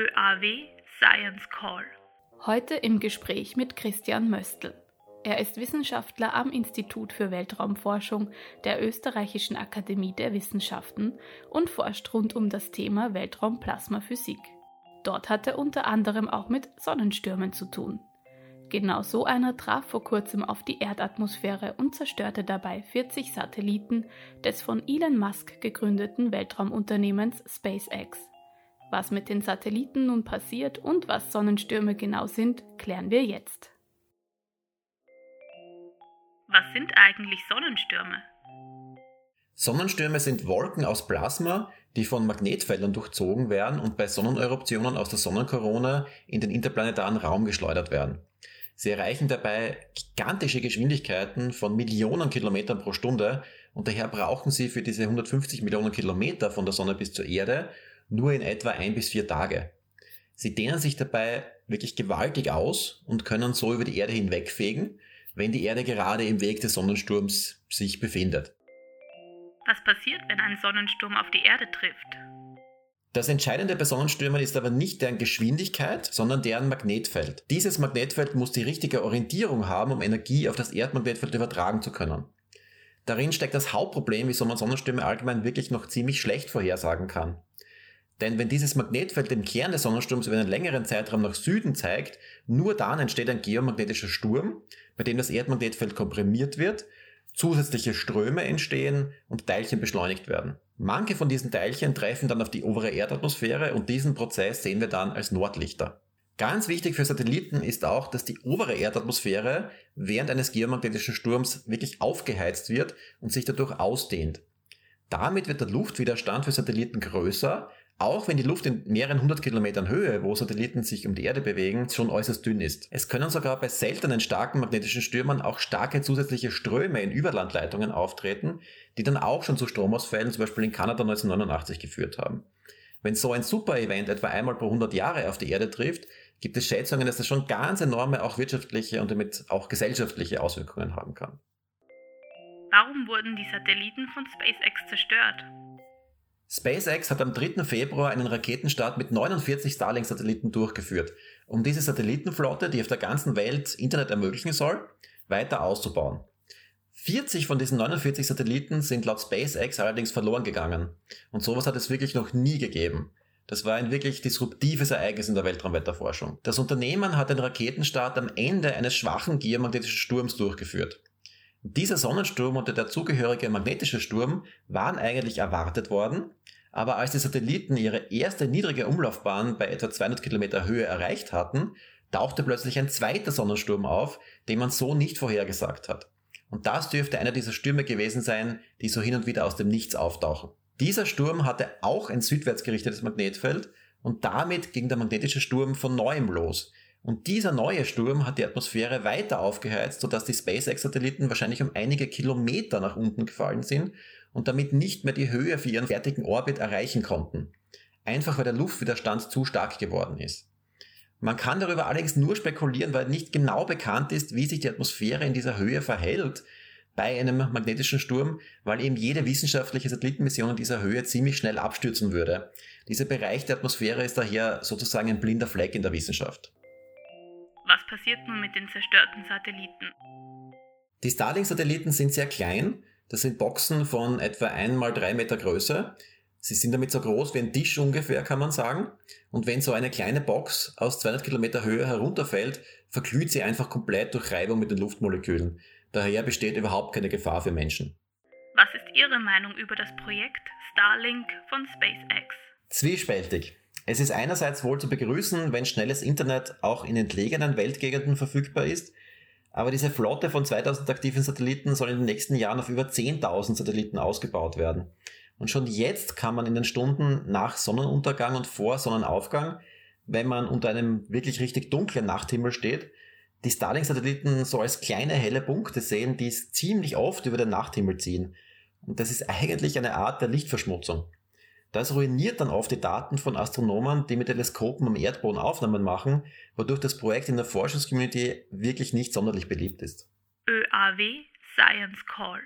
ÖAW Science Call. Heute im Gespräch mit Christian Möstl. Er ist Wissenschaftler am Institut für Weltraumforschung der Österreichischen Akademie der Wissenschaften und forscht rund um das Thema Weltraumplasmaphysik. Dort hat er unter anderem auch mit Sonnenstürmen zu tun. Genau so einer traf vor kurzem auf die Erdatmosphäre und zerstörte dabei 40 Satelliten des von Elon Musk gegründeten Weltraumunternehmens SpaceX. Was mit den Satelliten nun passiert und was Sonnenstürme genau sind, klären wir jetzt. Was sind eigentlich Sonnenstürme? Sonnenstürme sind Wolken aus Plasma, die von Magnetfeldern durchzogen werden und bei Sonneneruptionen aus der Sonnenkorona in den interplanetaren Raum geschleudert werden. Sie erreichen dabei gigantische Geschwindigkeiten von Millionen Kilometern pro Stunde und daher brauchen sie für diese 150 Millionen Kilometer von der Sonne bis zur Erde nur in etwa ein bis vier Tage. Sie dehnen sich dabei wirklich gewaltig aus und können so über die Erde hinwegfegen, wenn die Erde gerade im Weg des Sonnensturms sich befindet. Was passiert, wenn ein Sonnensturm auf die Erde trifft? Das Entscheidende bei Sonnenstürmen ist aber nicht deren Geschwindigkeit, sondern deren Magnetfeld. Dieses Magnetfeld muss die richtige Orientierung haben, um Energie auf das Erdmagnetfeld übertragen zu können. Darin steckt das Hauptproblem, wieso man Sonnenstürme allgemein wirklich noch ziemlich schlecht vorhersagen kann. Denn wenn dieses Magnetfeld den Kern des Sonnensturms über einen längeren Zeitraum nach Süden zeigt, nur dann entsteht ein geomagnetischer Sturm, bei dem das Erdmagnetfeld komprimiert wird, zusätzliche Ströme entstehen und Teilchen beschleunigt werden. Manche von diesen Teilchen treffen dann auf die obere Erdatmosphäre und diesen Prozess sehen wir dann als Nordlichter. Ganz wichtig für Satelliten ist auch, dass die obere Erdatmosphäre während eines geomagnetischen Sturms wirklich aufgeheizt wird und sich dadurch ausdehnt. Damit wird der Luftwiderstand für Satelliten größer, auch wenn die Luft in mehreren hundert Kilometern Höhe, wo Satelliten sich um die Erde bewegen, schon äußerst dünn ist. Es können sogar bei seltenen starken magnetischen Stürmen auch starke zusätzliche Ströme in Überlandleitungen auftreten, die dann auch schon zu Stromausfällen zum Beispiel in Kanada 1989 geführt haben. Wenn so ein Super-Event etwa einmal pro 100 Jahre auf die Erde trifft, gibt es Schätzungen, dass das schon ganz enorme auch wirtschaftliche und damit auch gesellschaftliche Auswirkungen haben kann. Warum wurden die Satelliten von SpaceX zerstört? SpaceX hat am 3. Februar einen Raketenstart mit 49 Starlink-Satelliten durchgeführt, um diese Satellitenflotte, die auf der ganzen Welt Internet ermöglichen soll, weiter auszubauen. 40 von diesen 49 Satelliten sind laut SpaceX allerdings verloren gegangen. Und sowas hat es wirklich noch nie gegeben. Das war ein wirklich disruptives Ereignis in der Weltraumwetterforschung. Das Unternehmen hat den Raketenstart am Ende eines schwachen geomagnetischen Sturms durchgeführt. Dieser Sonnensturm und der dazugehörige magnetische Sturm waren eigentlich erwartet worden, aber als die Satelliten ihre erste niedrige Umlaufbahn bei etwa 200 Kilometer Höhe erreicht hatten, tauchte plötzlich ein zweiter Sonnensturm auf, den man so nicht vorhergesagt hat. Und das dürfte einer dieser Stürme gewesen sein, die so hin und wieder aus dem Nichts auftauchen. Dieser Sturm hatte auch ein südwärts gerichtetes Magnetfeld und damit ging der magnetische Sturm von neuem los, und dieser neue Sturm hat die Atmosphäre weiter aufgeheizt, sodass die SpaceX-Satelliten wahrscheinlich um einige Kilometer nach unten gefallen sind und damit nicht mehr die Höhe für ihren fertigen Orbit erreichen konnten. Einfach weil der Luftwiderstand zu stark geworden ist. Man kann darüber allerdings nur spekulieren, weil nicht genau bekannt ist, wie sich die Atmosphäre in dieser Höhe verhält bei einem magnetischen Sturm, weil eben jede wissenschaftliche Satellitenmission in dieser Höhe ziemlich schnell abstürzen würde. Dieser Bereich der Atmosphäre ist daher sozusagen ein blinder Fleck in der Wissenschaft. Was passiert nun mit den zerstörten Satelliten? Die Starlink-Satelliten sind sehr klein. Das sind Boxen von etwa 1 mal 3 Meter Größe. Sie sind damit so groß wie ein Tisch ungefähr, kann man sagen. Und wenn so eine kleine Box aus 200 Kilometer Höhe herunterfällt, verglüht sie einfach komplett durch Reibung mit den Luftmolekülen. Daher besteht überhaupt keine Gefahr für Menschen. Was ist Ihre Meinung über das Projekt Starlink von SpaceX? Zwiespältig. Es ist einerseits wohl zu begrüßen, wenn schnelles Internet auch in entlegenen Weltgegenden verfügbar ist, aber diese Flotte von 2000 aktiven Satelliten soll in den nächsten Jahren auf über 10.000 Satelliten ausgebaut werden. Und schon jetzt kann man in den Stunden nach Sonnenuntergang und vor Sonnenaufgang, wenn man unter einem wirklich richtig dunklen Nachthimmel steht, die Starlink-Satelliten so als kleine helle Punkte sehen, die es ziemlich oft über den Nachthimmel ziehen. Und das ist eigentlich eine Art der Lichtverschmutzung. Das ruiniert dann oft die Daten von Astronomen, die mit Teleskopen am Erdboden Aufnahmen machen, wodurch das Projekt in der Forschungscommunity wirklich nicht sonderlich beliebt ist. ÖAW Science Call